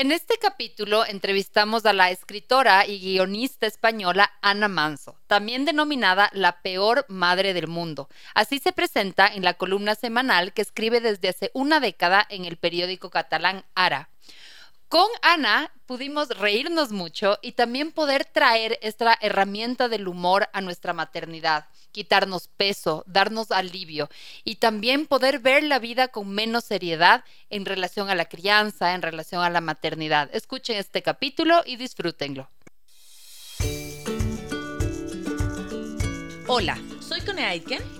En este capítulo entrevistamos a la escritora y guionista española Ana Manso, también denominada la peor madre del mundo. Así se presenta en la columna semanal que escribe desde hace una década en el periódico catalán Ara. Con Ana pudimos reírnos mucho y también poder traer esta herramienta del humor a nuestra maternidad, quitarnos peso, darnos alivio y también poder ver la vida con menos seriedad en relación a la crianza, en relación a la maternidad. Escuchen este capítulo y disfrútenlo. Hola, soy Cone Aitken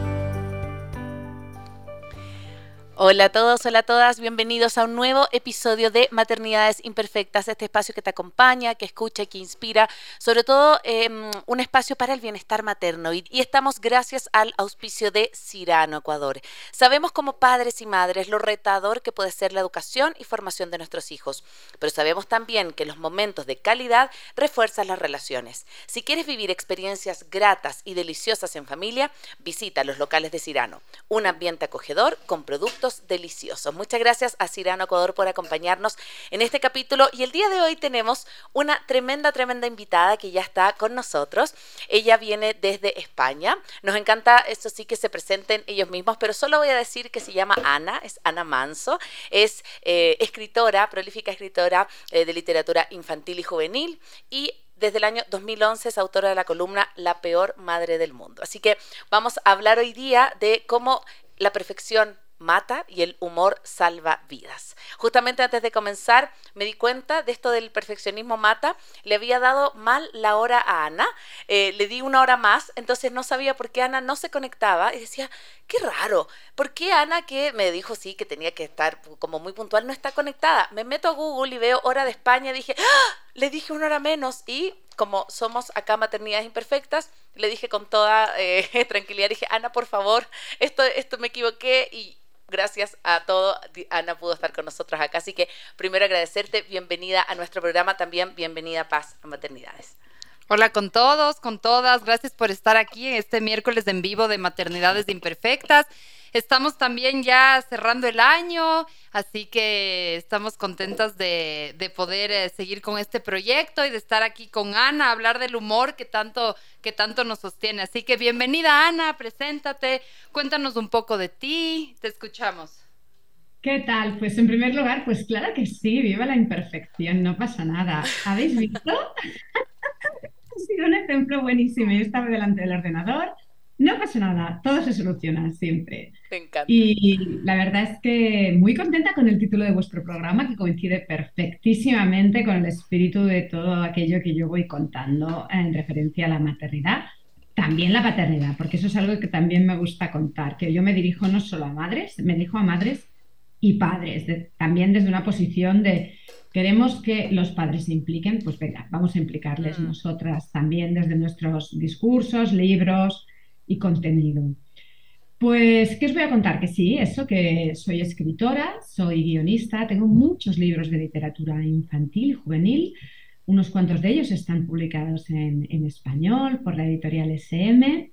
Hola a todos, hola a todas, bienvenidos a un nuevo episodio de Maternidades Imperfectas, este espacio que te acompaña, que escucha que inspira, sobre todo em, un espacio para el bienestar materno. Y, y, estamos gracias al auspicio de Cirano, Ecuador. Sabemos como padres y madres lo retador que puede ser la educación y formación de nuestros hijos, pero sabemos también que los momentos de calidad refuerzan las relaciones. Si quieres vivir experiencias gratas y deliciosas en familia, visita los locales de Cirano, un ambiente acogedor con productos deliciosos. Muchas gracias a Cirano Ecuador por acompañarnos en este capítulo y el día de hoy tenemos una tremenda, tremenda invitada que ya está con nosotros. Ella viene desde España. Nos encanta, eso sí, que se presenten ellos mismos, pero solo voy a decir que se llama Ana, es Ana Manso, es eh, escritora, prolífica escritora eh, de literatura infantil y juvenil y desde el año 2011 es autora de la columna La peor madre del mundo. Así que vamos a hablar hoy día de cómo la perfección mata y el humor salva vidas. Justamente antes de comenzar me di cuenta de esto del perfeccionismo mata. Le había dado mal la hora a Ana, eh, le di una hora más, entonces no sabía por qué Ana no se conectaba y decía, qué raro, ¿por qué Ana que me dijo sí que tenía que estar como muy puntual no está conectada? Me meto a Google y veo hora de España dije, ¡Ah! le dije una hora menos y como somos acá maternidades imperfectas, le dije con toda eh, tranquilidad, dije, Ana, por favor, esto, esto me equivoqué y gracias a todo, Ana pudo estar con nosotros acá. Así que primero agradecerte, bienvenida a nuestro programa, también bienvenida Paz a Maternidades. Hola con todos, con todas, gracias por estar aquí en este miércoles en vivo de Maternidades Imperfectas. Estamos también ya cerrando el año, así que estamos contentas de, poder eh, seguir con este proyecto y de estar aquí con Ana, hablar del humor que tanto, que tanto nos sostiene. Así que bienvenida Ana, preséntate, cuéntanos un poco de ti, te escuchamos. ¿Qué tal? Pues en primer lugar, pues claro que sí, viva la imperfección, no pasa nada. ¿Habéis visto? ha sido un ejemplo buenísimo. Yo estaba delante del ordenador, no pasa nada, todo se soluciona siempre. Me encanta. Y la verdad es que muy contenta con el título de vuestro programa, que coincide perfectísimamente con el espíritu de todo aquello que yo voy contando en referencia a la maternidad. También la paternidad, porque eso es algo que también me gusta contar, que yo me dirijo no solo a madres, me dirijo a madres y padres, también desde una posición de queremos que los padres se impliquen, pues venga, vamos a implicarles mm. nosotras también desde nuestros discursos, libros, contenido. Pues, ¿qué os voy a contar? Que sí, eso, que soy escritora, soy guionista, tengo muchos libros de literatura infantil juvenil, unos cuantos de ellos están publicados en, español por la editorial SM.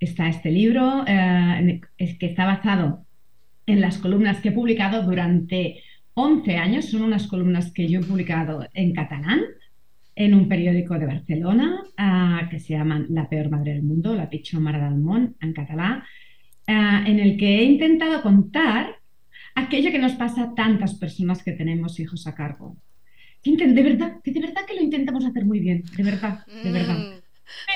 Está este libro, eh, que está basado en las columnas que he publicado durante 11 años, son unas columnas que yo he publicado en catalán, en un periódico de Barcelona uh, que se llama La peor madre del mundo, La pitjor mare del món, en catalán, uh, en el que he intentado contar aquello que nos pasa a tantas personas que tenemos hijos a cargo. De verdad, que de verdad que lo intentamos hacer muy bien, de verdad, de verdad. Mm.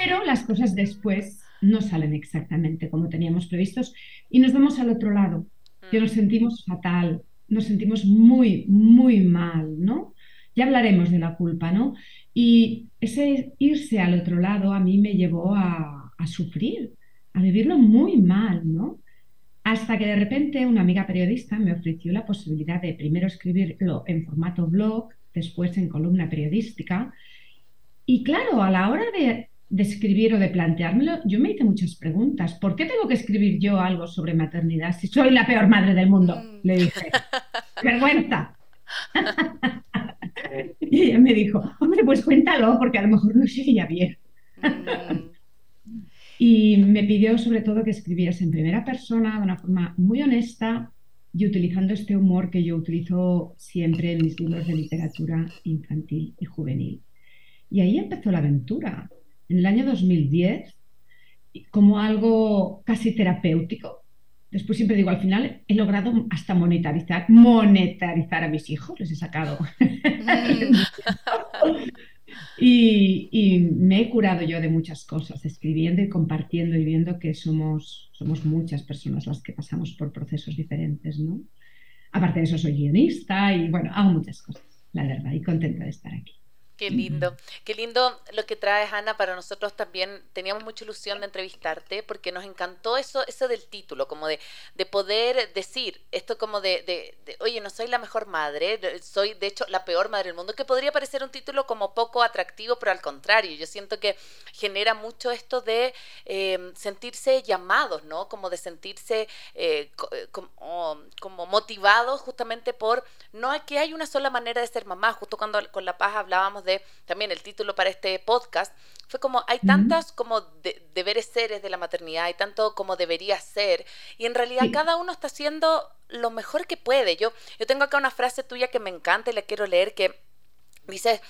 Pero las cosas después no salen exactamente como teníamos previstos y nos vamos al otro lado, que nos mm. sentimos fatal, nos sentimos muy, muy mal, ¿no? Ya hablaremos de la culpa, ¿no? Y ese irse al otro lado a mí me llevó a, a sufrir, a vivirlo muy mal, ¿no? Hasta que de repente una amiga periodista me ofreció la posibilidad de primero escribirlo en formato blog, después en columna periodística. Y claro, a la hora de, escribir o de planteármelo, yo me hice muchas preguntas. ¿Por qué tengo que escribir yo algo sobre maternidad si soy la peor madre del mundo? Mm. Le dije. Vergüenza. y ella me dijo, hombre, pues cuéntalo, porque a lo mejor no sería bien. Mm. Y me pidió sobre todo que escribiese en primera persona, de una forma muy honesta y utilizando este humor que yo utilizo siempre en mis libros de literatura infantil y juvenil. Y ahí empezó la aventura. En el año 2010, como algo casi terapéutico. Después siempre digo, al final he logrado hasta monetarizar, monetarizar a mis hijos, les he sacado mm. Y, me he curado yo de muchas cosas, escribiendo y compartiendo y viendo que somos, somos muchas personas las que pasamos por procesos diferentes, ¿no? Aparte de eso, soy guionista y bueno, hago muchas cosas, la verdad, y contenta de estar aquí. Qué lindo, qué lindo lo que traes, Ana, para nosotros también. Teníamos mucha ilusión de entrevistarte porque nos encantó eso, eso del título, como de, de poder decir esto como de, de, oye, no soy la mejor madre, soy de hecho la peor madre del mundo, que podría parecer un título como poco atractivo, pero al contrario, yo siento que genera mucho esto de em, sentirse llamados, ¿no? Como de sentirse eh, eh, como, como motivados justamente por, no que hay una sola manera de ser mamá, justo cuando con La Paz hablábamos de también el título para este podcast, fue como hay tantas como deberes seres de la maternidad, hay tanto como debería ser, y en realidad cada uno está haciendo lo mejor que puede. Yo, yo tengo acá una frase tuya que me encanta y la quiero leer que dice,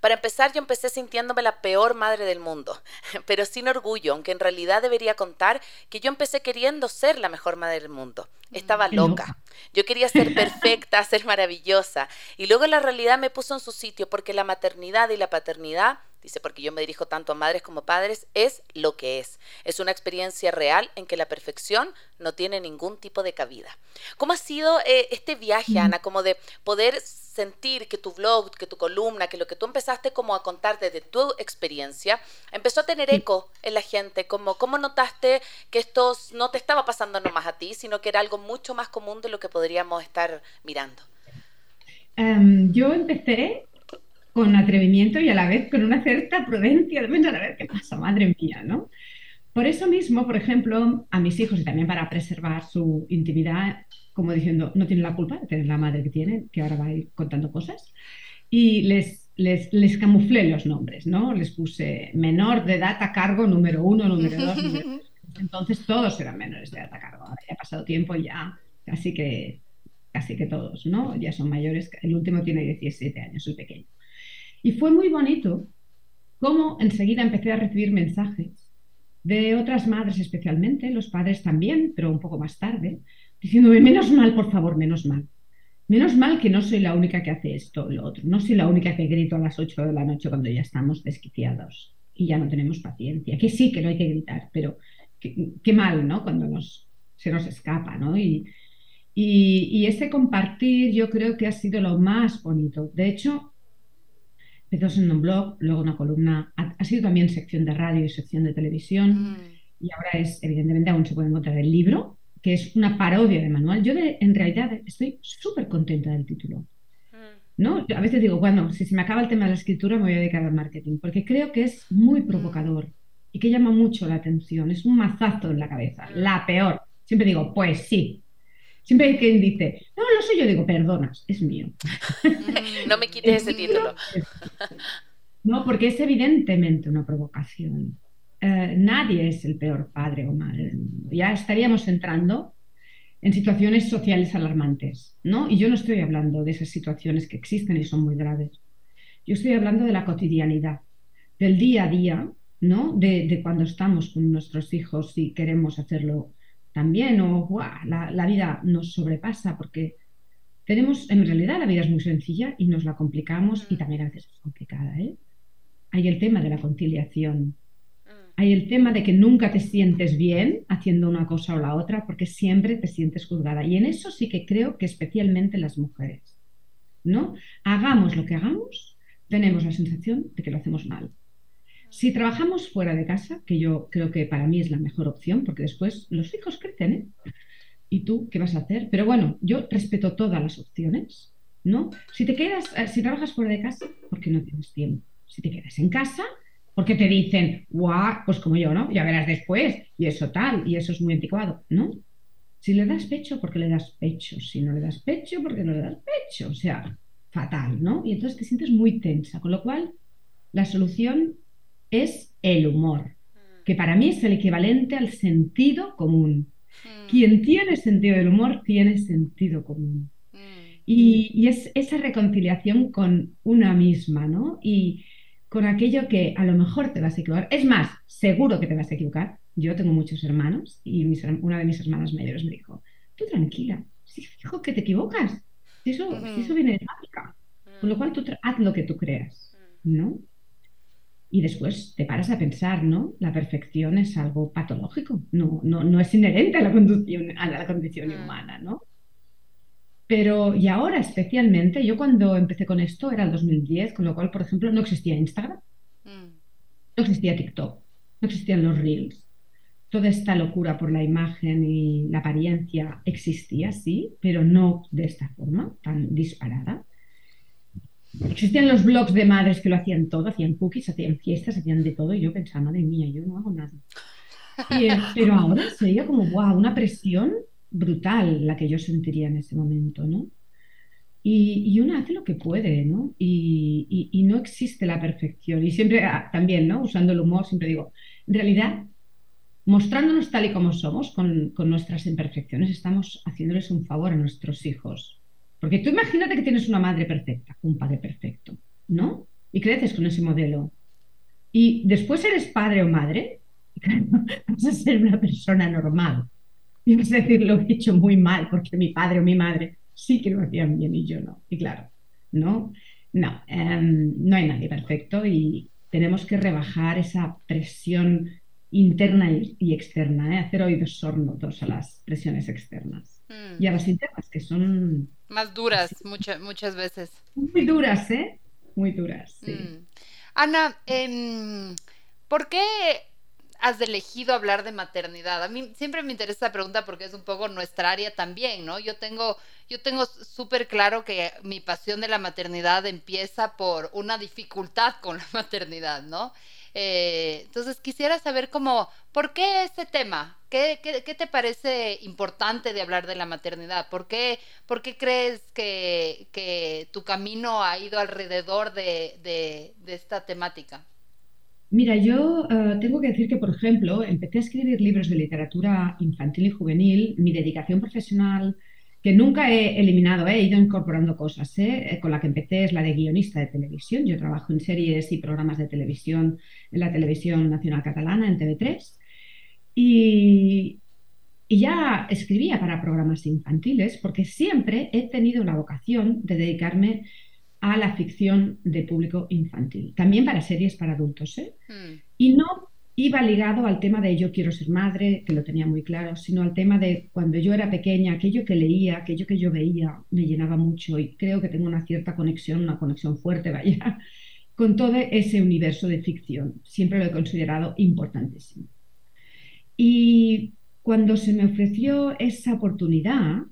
para empezar, yo empecé sintiéndome la peor madre del mundo, pero sin orgullo, aunque en realidad debería contar que yo empecé queriendo ser la mejor madre del mundo. Estaba loca. Yo quería ser perfecta, ser maravillosa. Y luego la realidad me puso en su sitio porque la maternidad y la paternidad dice, porque yo me dirijo tanto a madres como padres, es lo que es. Es una experiencia real en que la perfección no tiene ningún tipo de cabida. ¿Cómo ha sido eh, este viaje, Ana, como de poder sentir que tu blog, que tu columna, que lo que tú empezaste como a contar desde tu experiencia, empezó a tener eco en la gente? Como, ¿Cómo notaste que esto no te estaba pasando nomás a ti, sino que era algo mucho más común de lo que podríamos estar mirando? Em, yo empecé con atrevimiento y a la vez con una cierta prudencia de a ver qué pasa, madre mía, ¿no? Por eso mismo, por ejemplo, a mis hijos y también para preservar su intimidad, como diciendo, no tienen la culpa de tener la madre que tienen, que ahora va a ir contando cosas, y les, les, les camuflé los nombres, ¿no? Les puse menor de edad a cargo número uno, número dos, número tres. Entonces todos eran menores de edad a cargo. Ahora ya ha pasado tiempo y ya casi que, casi que todos, ¿no? Ya son mayores. El último tiene 17 años, el pequeño. Y fue muy bonito cómo enseguida empecé a recibir mensajes de otras madres especialmente, los padres también, pero un poco más tarde, diciéndome, menos mal, por favor, menos mal. Menos mal que no soy la única que hace esto lo otro. No soy la única que grito a las 8 de la noche cuando ya estamos desquiciados y ya no tenemos paciencia. Que sí, que no hay que gritar, pero qué, mal, ¿no? Cuando nos, se nos escapa, ¿no? Y, y, ese compartir yo creo que ha sido lo más bonito. De hecho, empezó siendo un blog, luego una columna, ha, sido también sección de radio y sección de televisión, mm. y ahora es, evidentemente, aún se puede encontrar el libro, que es una parodia de manual. Yo en realidad estoy súper contenta del título. Mm. ¿no? a veces digo, bueno, si se me acaba el tema de la escritura, me voy a dedicar al marketing, porque creo que es muy provocador y que llama mucho la atención. Es un mazazo en la cabeza, la peor. Siempre digo, pues sí, Siempre hay quien dice, no, lo soy yo, digo, perdonas, es mío. No me quites ese título. No, porque es evidentemente una provocación. Eh, nadie es el peor padre o madre Ya estaríamos entrando en situaciones sociales alarmantes, ¿no? Y yo no estoy hablando de esas situaciones que existen y son muy graves. Yo estoy hablando de la cotidianidad, del día a día, ¿no? De, de cuando estamos con nuestros hijos y queremos hacerlo también, o la, vida nos sobrepasa porque tenemos, en realidad la vida es muy sencilla y nos la complicamos y también a veces es complicada. ¿eh? Hay el tema de la conciliación, mm. hay el tema de que nunca te sientes bien haciendo una cosa o la otra porque siempre te sientes juzgada. Y en eso sí que creo que especialmente las mujeres. ¿no? Hagamos lo que hagamos, tenemos la sensación de que lo hacemos mal. Si trabajamos fuera de casa, que yo creo que para mí es la mejor opción, porque después los hijos crecen, ¿eh? ¿Y tú qué vas a hacer? Pero bueno, yo respeto todas las opciones, ¿no? Si te quedas, eh, si trabajas fuera de casa, porque no tienes tiempo. Si te quedas en casa, porque te dicen, guau, pues como yo, ¿no? Ya verás después, y eso tal, y eso es muy anticuado, ¿no? Si le das pecho, porque le das pecho. Si no le das pecho, porque no le das pecho. O sea, fatal, ¿no? Y entonces te sientes muy tensa, con lo cual la solución es el humor, que para mí es el equivalente al sentido común. Mm. Quien tiene sentido del humor tiene sentido común. Mm. Y, es esa reconciliación con una misma, ¿no? Y con aquello que a lo mejor te vas a equivocar. Es más, seguro que te vas a equivocar. Yo tengo muchos hermanos y una de mis hermanas mayores me dijo, tú tranquila, si fijo que te equivocas, si eso, eso viene de fábrica. Con lo cual tú haz lo que tú creas, ¿no? Y después te paras a pensar, ¿no? La perfección es algo patológico, no, no, no es inherente a la, condición, a la condición mm. humana, ¿no? Pero, y ahora especialmente, yo cuando empecé con esto era el 2010, con lo cual, por ejemplo, no existía Instagram, mm. no existía TikTok, no existían los Reels. Toda esta locura por la imagen y la apariencia existía, sí, pero no de esta forma tan disparada. Existían los blogs de madres que lo hacían todo, hacían cookies, hacían fiestas, hacían de todo, y yo pensaba, madre mía, yo no hago nada. Eh, pero ahora sería como, wow, una presión brutal la que yo sentiría en ese momento, ¿no? Y, y uno hace lo que puede, ¿no? Y, y, no existe la perfección. Y siempre, ah, también, ¿no? Usando el humor, siempre digo, en realidad, mostrándonos tal y como somos, con, con nuestras imperfecciones, estamos haciéndoles un favor a nuestros hijos porque tú imagínate que tienes una madre perfecta, un padre perfecto, ¿no? Y creces con ese modelo. Y después eres padre o madre, y claro, vas a ser una persona normal. Y vas a decir, lo he hecho muy mal porque mi padre o mi madre sí que lo hacían bien y yo no. Y claro, no, no, em, no hay nadie perfecto y tenemos que rebajar esa presión interna y, externa, ¿eh? hacer oídos sordos a las presiones externas mm. y a las internas, que son más duras muchas muchas veces. Muy duras, ¿eh? Muy duras, sí. Mm. Ana, eh, ¿por qué has elegido hablar de maternidad? A mí siempre me interesa esta pregunta porque es un poco nuestra área también, ¿no? Yo tengo, yo tengo súper claro que mi pasión de la maternidad empieza por una dificultad con la maternidad, ¿no? Eh, entonces quisiera saber cómo, ¿por qué este tema? ¿Qué, ¿Qué, te parece importante de hablar de la maternidad? ¿Por qué, por qué crees que, tu camino ha ido alrededor de, de, esta temática? Mira, yo eh, tengo que decir que, por ejemplo, empecé a escribir libros de literatura infantil y juvenil. Mi dedicación profesional que nunca he eliminado, he ido incorporando cosas. ¿eh? Eh, con la que empecé es la de guionista de televisión. Yo trabajo en series y programas de televisión en la televisión nacional catalana, en TV3. Y, y ya escribía para programas infantiles porque siempre he tenido la vocación de dedicarme a la ficción de público infantil. También para series para adultos. ¿eh? Hmm. Y no iba ligado al tema de yo quiero ser madre, que lo tenía muy claro, sino al tema de cuando yo era pequeña, aquello que leía, aquello que yo veía, me llenaba mucho y creo que tengo una cierta conexión, una conexión fuerte, vaya, con todo ese universo de ficción. Siempre lo he considerado importantísimo. Y cuando se me ofreció esa oportunidad,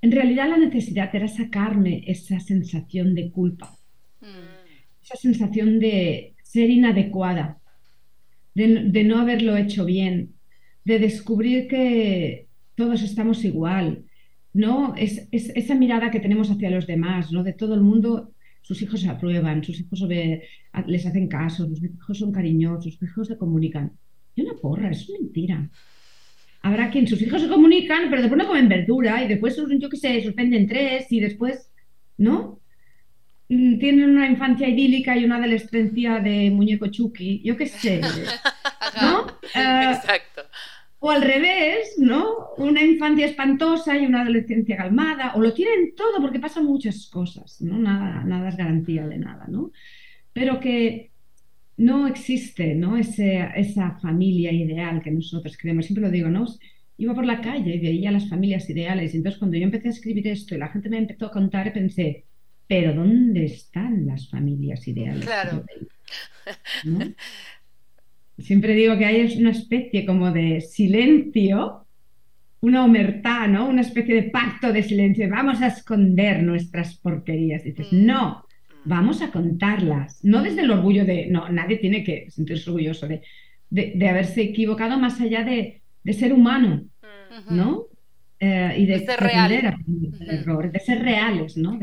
en realidad la necesidad era sacarme esa sensación de culpa, mm. esa sensación de ser inadecuada de, no haberlo hecho bien, de descubrir que todos estamos igual, ¿no? Es, esa mirada que tenemos hacia los demás, ¿no? De todo el mundo, sus hijos se aprueban, sus hijos les hacen caso, sus hijos son cariñosos, sus hijos se comunican. Y una porra, es mentira. Habrá quien sus hijos se comunican, pero después no comen verdura y después, yo qué sé, suspenden tres y después, ¿no? Mm, tienen una infancia idílica y una adolescencia de muñeco Chucky, yo qué sé, ¿no? Eh, Exacto. O al revés, ¿no? Una infancia espantosa y una adolescencia calmada, o lo tienen todo porque pasan muchas cosas, ¿no? Nada, nada es garantía de nada, ¿no? Pero que no existe, ¿no? Ese, esa familia ideal que nosotros creemos, siempre lo digo, ¿no? Iba por la calle y veía las familias ideales, y entonces cuando yo empecé a escribir esto y la gente me empezó a contar, pensé, pero ¿dónde están las familias ideales? Claro. Siempre digo que hay una especie como de silencio, una omertá, ¿no? Una especie de pacto de silencio. Vamos a esconder nuestras porquerías. Dices, mm. no, vamos a contarlas. No desde el orgullo de, no, nadie tiene que sentirse orgulloso de, de, haberse equivocado más allá de, de ser humano, ¿no? Eh, y de, ser reales. de ser reales, ¿no?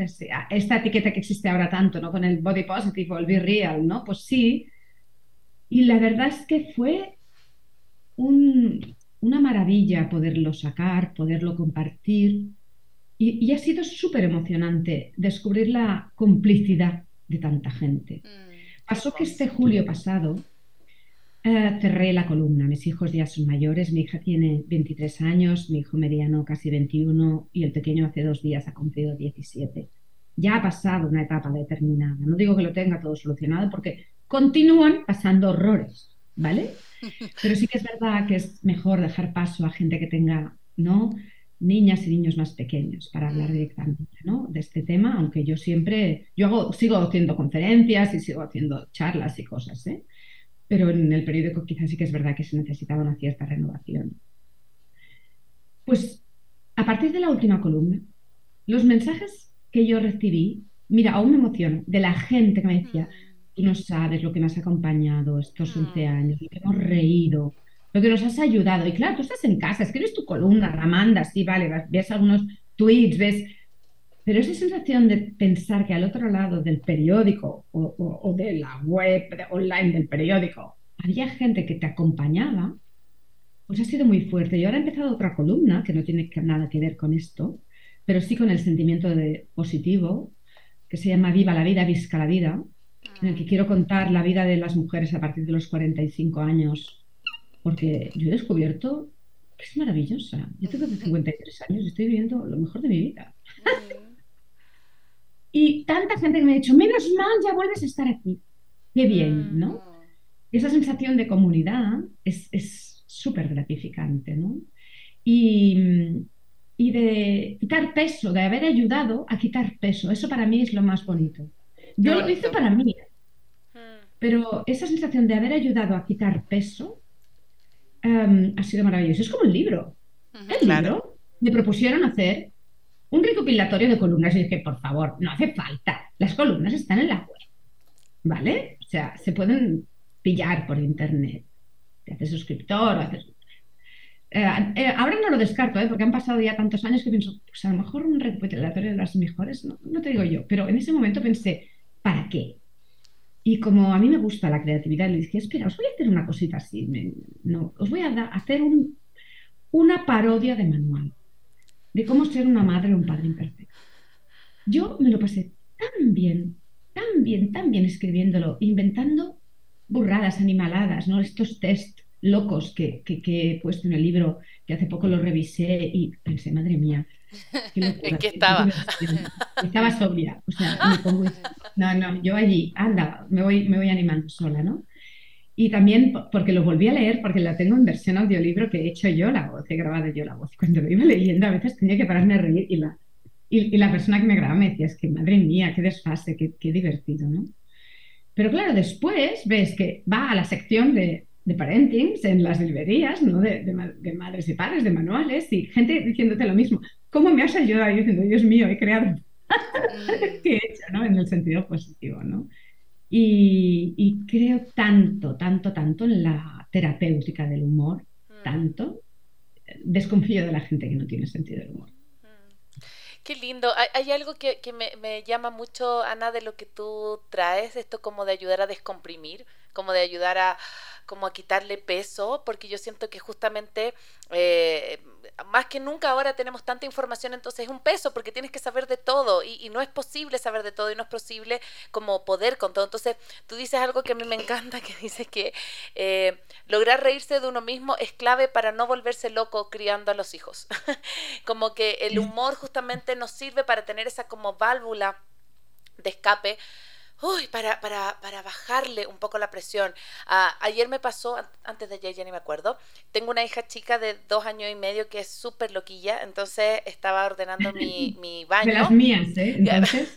esta etiqueta que existe ahora tanto, ¿no? Con el body positive o el be real, ¿no? Pues sí. Y la verdad es que fue una maravilla poderlo sacar, poderlo compartir. Y, ha sido súper emocionante descubrir la complicidad de tanta gente. Mm, Pasó que este julio pasado eh, cerré la columna. Mis hijos ya son mayores. Mi hija tiene 23 años, mi hijo mediano casi 21 y el pequeño hace dos días ha cumplido 17. Ya ha pasado una etapa determinada. No digo que lo tenga todo solucionado porque continúan pasando horrores, ¿vale? Pero sí que es verdad que es mejor dejar paso a gente que tenga, ¿no? niñas y niños más pequeños para hablar mm. directamente ¿no? de este tema, aunque yo siempre, yo hago, sigo haciendo conferencias y sigo haciendo charlas y cosas, ¿eh? Pero en el periódico quizás sí que es verdad que se necesitaba una cierta renovación. Pues a partir de la última columna, los mensajes que yo recibí, mira, aún me emociono, de la gente que me decía, mm. tú no sabes lo que me has acompañado estos 11 mm. años, lo que hemos reído, lo que nos has ayudado. Y claro, tú estás en casa, escribes tu columna, la mandas, sí, vale, ves algunos tweets, ves pero esa sensación de pensar que al otro lado del periódico o, de la web online del periódico había gente que te acompañaba, pues ha sido muy fuerte. Y ahora he empezado otra columna que no tiene nada que ver con esto, pero sí con el sentimiento de positivo, que se llama Viva la vida, visca la vida, en el que quiero contar la vida de las mujeres a partir de los 45 años, porque yo he descubierto que es maravillosa. Yo tengo 53 años y estoy viviendo lo mejor de mi vida. Y tanta gente que me ha dicho, menos mal, ya vuelves a estar aquí. Qué bien, ¿no? Mm. Esa sensación de comunidad es súper gratificante, ¿no? Y, y de quitar peso, de haber ayudado a quitar peso, eso para mí es lo más bonito. Yo lo hice para mí, mm. pero esa sensación de haber ayudado a quitar peso em, ha sido maravilloso. Es como un libro. El libro me propusieron hacer un recopilatorio de columnas y dije, por favor, no hace falta. Las columnas están en la web. ¿Vale? O sea, se pueden pillar por internet. Te haces suscriptor o haces... Eh, eh, ahora no lo descarto, ¿eh? porque han pasado ya tantos años que pienso, pues a lo mejor un recopilatorio de las mejores, no, te digo yo, pero en ese momento pensé, ¿para qué? Y como a mí me gusta la creatividad, le dije, espera, os voy a hacer una cosita así, no, os voy a hacer un, una parodia de manual de cómo ser una madre o un padre imperfecto. Yo me lo pasé tan bien, tan bien, tan bien escribiéndolo, inventando burradas, animaladas, ¿no? Estos test locos que, he puesto en el libro, que hace poco lo revisé y pensé, madre mía. ¿En qué estaba? Estaba sobria. O sea, me pongo... No, no, yo allí, anda, me voy, me voy animando sola, ¿no? Y también porque lo volví a leer, porque la tengo en versión audiolibro que he hecho yo la voz, he grabado yo la voz. Cuando lo iba leyendo a veces tenía que pararme a reír y la, y, la persona que me grababa me decía, es que madre mía, qué desfase, qué, qué divertido, ¿no? Pero claro, después ves que va a la sección de, de parentings en las librerías, ¿no? De, de, madres y padres, de manuales, y gente diciéndote lo mismo. ¿Cómo me has ayudado? Y diciendo, Dios mío, he creado... ¿Qué he hecho, no? En el sentido positivo, ¿no? Y, creo tanto, tanto, tanto en la terapéutica del humor, mm. tanto, desconfío de la gente que no tiene sentido del humor. Mm. Qué lindo. Hay, algo que, me, me, llama mucho, Ana, de lo que tú traes, esto como de ayudar a descomprimir, como de ayudar a, como a quitarle peso, porque yo siento que justamente eh, más que nunca ahora tenemos tanta información, entonces es un peso, porque tienes que saber de todo y, no es posible saber de todo y no es posible como poder con todo. Entonces tú dices algo que a mí me encanta, que dices que eh, lograr reírse de uno mismo es clave para no volverse loco criando a los hijos. como que el humor justamente nos sirve para tener esa como válvula de escape uy, para, para, para bajarle un poco la presión. Ah, ayer me pasó, antes de ayer ya ni me acuerdo, tengo una hija chica de dos años y medio que es súper loquilla, entonces estaba ordenando mi, mi baño. De las mías, ¿eh? Entonces.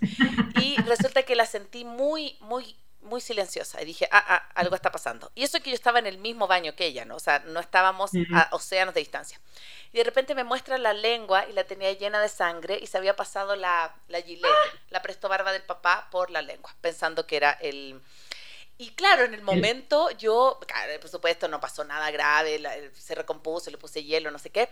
y resulta que la sentí muy, muy muy silenciosa y dije, ah, ah, algo está pasando. Y eso que yo estaba en el mismo baño que ella, ¿no? O sea, no estábamos a océanos de distancia. Y de repente me muestra la lengua y la tenía llena de sangre y se había pasado la, la gilet, la presto barba del papá por la lengua, pensando que era el... Y claro, en el momento yo, por supuesto, no pasó nada grave, se recompuso, le puse hielo, no sé qué.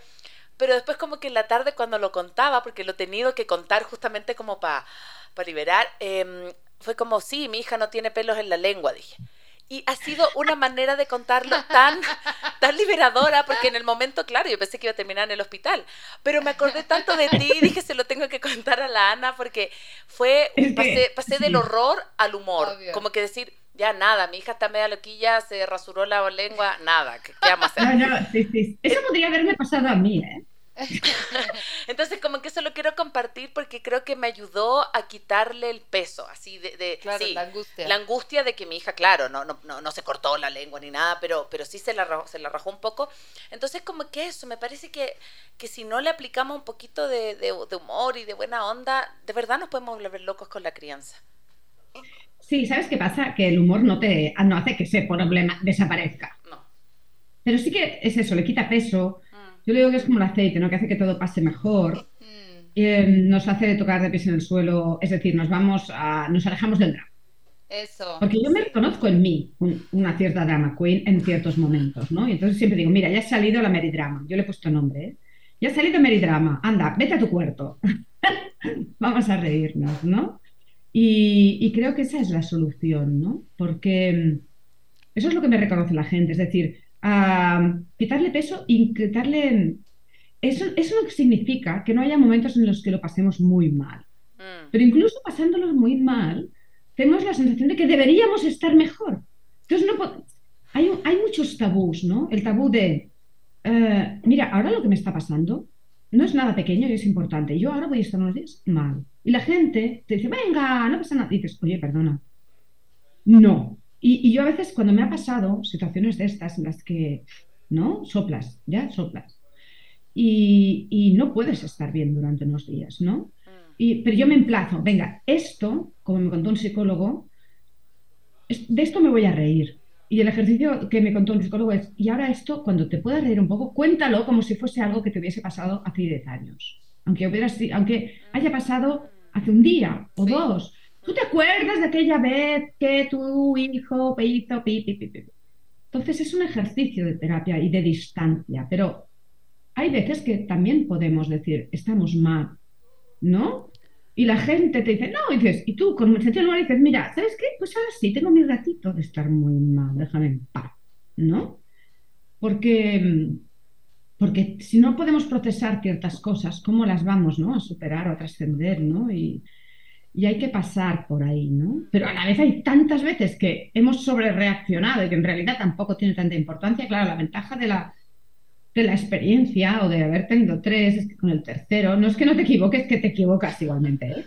Pero después como que en la tarde cuando lo contaba, porque lo he tenido que contar justamente como para para liberar, eh, fue como, sí, mi hija no tiene pelos en la lengua, dije. Y ha sido una manera de contarlo tan, tan liberadora, porque en el momento, claro, yo pensé que iba a terminar en el hospital, pero me acordé tanto de ti y dije, se lo tengo que contar a la Ana, porque fue, pasé, pasé del horror al humor, como que decir, ya nada, mi hija está media loquilla, se rasuró la lengua, nada, ¿qué, vamos a hacer? No, no, sí, sí. Eso podría haberme pasado a mí, ¿eh? Entonces, como que eso lo quiero compartir porque creo que me ayudó a quitarle el peso, así de, la angustia. La angustia de que mi hija, claro, no, no, no, se cortó la lengua ni nada, pero, pero sí se la, rajó, se la rajó un poco. Entonces, como que eso, me parece que, que si no le aplicamos un poquito de, de, humor y de buena onda, de verdad nos podemos volver locos con la crianza. Sí, ¿sabes qué pasa? Que el humor no te no hace que ese problema desaparezca. No. Pero sí que es eso, le quita peso, yo le digo que es como el aceite, ¿no? Que hace que todo pase mejor. Mm. Eh, nos hace tocar de pies en el suelo, es decir, nos vamos a, nos alejamos del drama. Eso. Porque yo me reconozco en mí una cierta drama queen en ciertos momentos, ¿no? Y entonces siempre digo, mira, ya ha salido la meridrama. Yo le he puesto nombre, ¿eh? Ya ha salido meridrama. Anda, vete a tu cuarto. Vamos a reírnos, ¿no? Y, y, creo que esa es la solución, ¿no? Porque mm, eso es lo que me reconoce la gente. Es decir, a quitarle peso y quitarle... Eso, eso no significa que no haya momentos en los que lo pasemos muy mal. Mm. Pero incluso pasándolos muy mal, tenemos la sensación de que deberíamos estar mejor. Entonces, no hay, hay muchos tabús, ¿no? El tabú de, eh, mira, ahora lo que me está pasando no es nada pequeño y es importante. Yo ahora voy a estar unos días mal. Y la gente te dice, venga, no pasa nada. Y dices, oye, perdona. No, y, yo a veces cuando me ha pasado situaciones de estas en las que, ¿no? Soplas, ya, soplas. Y, no puedes estar bien durante unos días, ¿no? Y, pero yo me emplazo, venga, esto, como me contó un psicólogo, de esto me voy a reír. Y el ejercicio que me contó un psicólogo es, y ahora esto, cuando te puedas reír un poco, cuéntalo como si fuese algo que te hubiese pasado hace 10 años. Aunque, hubieras, aunque haya pasado hace un día o dos ¿Tú te acuerdas de aquella vez que tu hijo hizo pi, pi, pi, Entonces es un ejercicio de terapia y de distancia, pero hay veces que también podemos decir, estamos mal, ¿no? Y la gente te dice, no, y dices, y tú con el sentido normal dices, mira, ¿sabes qué? Pues ahora sí, tengo mi ratito de estar muy mal, déjame en paz, ¿no? Porque, porque si no podemos procesar ciertas cosas, ¿cómo las vamos, ¿no? A superar o a trascender, ¿no? Y, y hay que pasar por ahí, ¿no? Pero a la vez hay tantas veces que hemos sobrereaccionado y que en realidad tampoco tiene tanta importancia. Claro, la ventaja de la, de la experiencia o de haber tenido tres es que con el tercero, no es que no te equivoques, que te equivocas igualmente. ¿eh?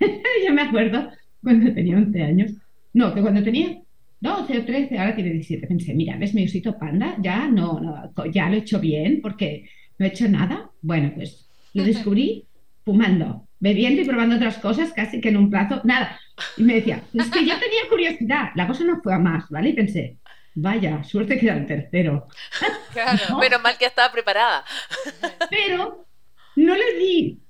Yo me acuerdo cuando tenía 11 años, no, que cuando tenía 12 o 13, ahora tiene 17, pensé, mira, ¿ves mi osito panda? Ya no, no, ya lo he hecho bien porque no he hecho nada. Bueno, pues lo descubrí fumando bebiendo y probando otras cosas casi que en un plazo, nada. Y me decía, es que yo tenía curiosidad, la cosa no fue a más, ¿vale? Y pensé, vaya, suerte que era el tercero. Claro, pero mal que estaba preparada. Pero no le di,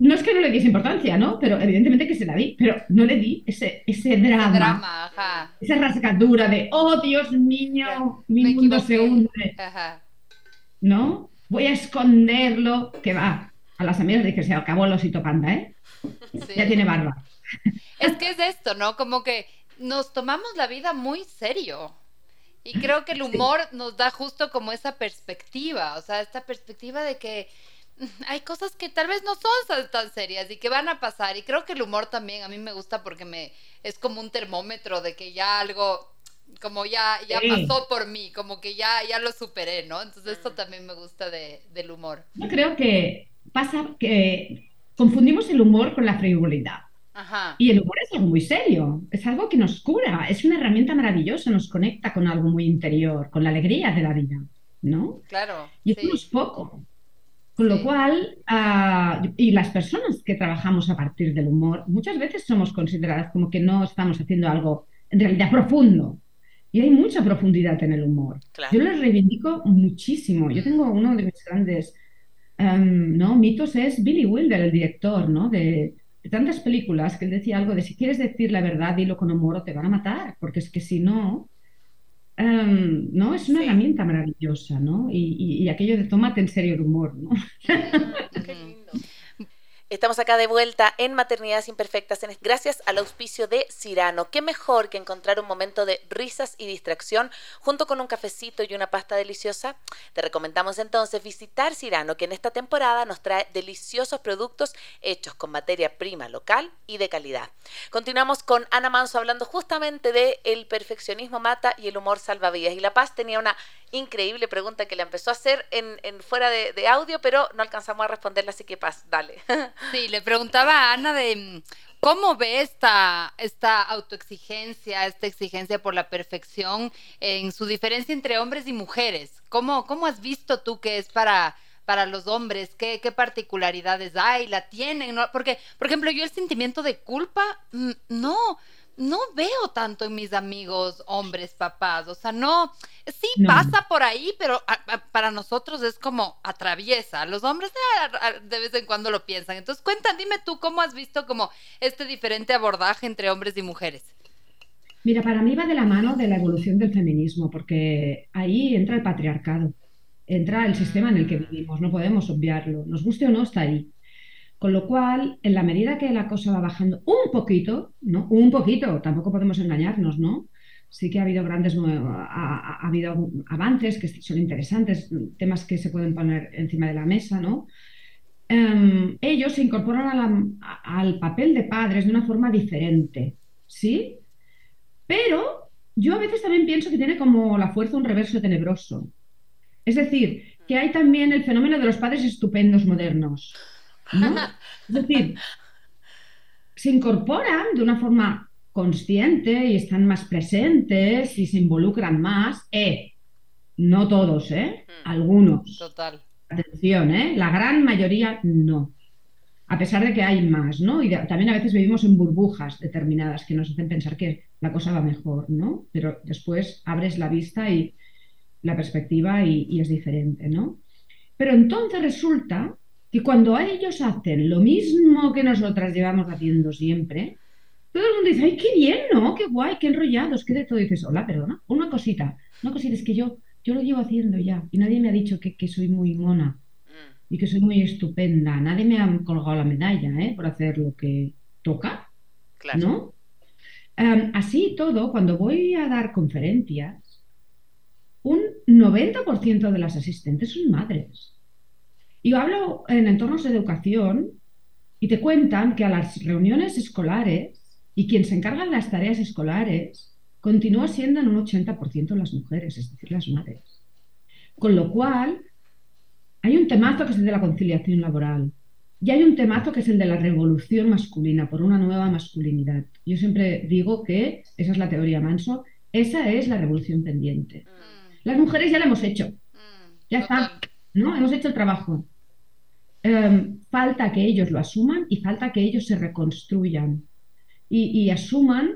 no es que no le diese importancia, ¿no? Pero evidentemente que se la di, pero no le di ese, ese drama, drama ajá. esa rasgadura de, oh Dios mío, mi mundo se hunde. ¿No? Voy a esconderlo, que va, a las amigas dije, se acabó el osito panda, ¿eh? Ya tiene barba. Es que es esto, ¿no? Como que nos tomamos la vida muy serio. Y creo que el humor nos da justo como esa perspectiva, o sea, esta perspectiva de que hay cosas que tal vez no son tan serias y que van a pasar. Y creo que el humor también a mí me gusta porque me es como un termómetro de que ya algo como ya, ya pasó por mí, como que ya, ya lo superé, ¿no? Entonces esto también me gusta de, del humor. Yo creo que pasa que confundimos el humor con la frivolidad. Y el humor es algo muy serio, es algo que nos cura, es una herramienta maravillosa, nos conecta con algo muy interior, con la alegría de la vida, ¿no? Claro. Y eso es poco. Con lo cual, ah, y las personas que trabajamos a partir del humor, muchas veces somos consideradas como que no estamos haciendo algo en realidad profundo. Y hay mucha profundidad en el humor. Yo les reivindico muchísimo. Yo tengo uno de mis grandes em, ¿no? mitos, es Billy Wilder, el director ¿no? de, tantas películas, que él decía algo de si quieres decir la verdad, dilo con humor o te van a matar, porque es que si no, em, ¿no? Es una herramienta maravillosa, ¿no? Y, y, aquello de tómate en serio el humor, ¿no? Estamos acá de vuelta en Maternidades Imperfectas gracias al auspicio de Cirano. Qué mejor que encontrar un momento de risas y distracción junto con un cafecito y una pasta deliciosa. Te recomendamos entonces visitar Cirano, que en esta temporada nos trae deliciosos productos hechos con materia prima local y de calidad. Continuamos con Ana Manso hablando justamente de el perfeccionismo mata y el humor salvavidas. Y La Paz tenía una increíble pregunta que le empezó a hacer en, fuera de, de, audio, pero no alcanzamos a responderla, así que Paz, dale. Sí, le preguntaba a Ana de mm, cómo ve esta, esta autoexigencia, esta exigencia por la perfección en su diferencia entre hombres y mujeres. ¿Cómo, cómo has visto tú que es para, para los hombres? ¿Qué, ¿Qué, particularidades hay? ¿La tienen? Porque, por ejemplo, yo el sentimiento de culpa, mm, no no veo tanto en mis amigos hombres papás, o sea, no, sí pasa por ahí, pero para nosotros es como atraviesa, los hombres eh, de vez en cuando lo piensan. Entonces, cuenta, dime tú cómo has visto como este diferente abordaje entre hombres y mujeres. Mira, para mí va de la mano de la evolución del feminismo, porque ahí entra el patriarcado, entra el sistema en el que vivimos, no podemos obviarlo, nos guste o no, está ahí. Con lo cual, en la medida que la cosa va bajando un poquito, ¿no? Un poquito, tampoco podemos engañarnos, ¿no? Sí que ha habido grandes, ha, habido avances que son interesantes, temas que se pueden poner encima de la mesa, ¿no? Em, ellos se incorporan al papel de padres de una forma diferente, ¿sí? Pero yo a veces también pienso que tiene como la fuerza un reverso tenebroso. Es decir, que hay también el fenómeno de los padres estupendos modernos. Es decir, se incorporan de una forma consciente y están más presentes y se involucran más. Eh, no todos, ¿eh? Mm. Algunos. Total. Atención, ¿eh? La gran mayoría no. A pesar de que hay más, ¿no? Y también a veces vivimos en burbujas determinadas que nos hacen pensar que la cosa va mejor, ¿no? Pero después abres la vista y la perspectiva y es diferente, ¿no? Pero entonces resulta que cuando ellos hacen lo mismo que nosotras llevamos haciendo siempre, todo el mundo dice, ay, qué bien, ¿no? Qué guay, qué enrollados, qué de todo. Y dices, hola, perdona, una cosita, una cosita, es que yo, yo lo llevo haciendo ya y nadie me ha dicho que, soy muy mona y que soy muy estupenda. Nadie me ha colgado la medalla, ¿eh? Por hacer lo que toca, ¿no? Em, así todo, cuando voy a dar conferencias, un 90% de las asistentes son madres. Y hablo en entornos de educación y te cuentan que a las reuniones escolares y quien se encarga de las tareas escolares continúa siendo en un 80% las mujeres, es decir, las madres. Con lo cual, hay un temazo que es el de la conciliación laboral y hay un temazo que es el de la revolución masculina por una nueva masculinidad. Yo siempre digo que esa es la teoría Manso, esa es la revolución pendiente. Mm. Las mujeres ya la hemos hecho, mm, ya está, ¿no? Hemos hecho el trabajo. Em, falta que ellos lo asuman y falta que ellos se reconstruyan y, asuman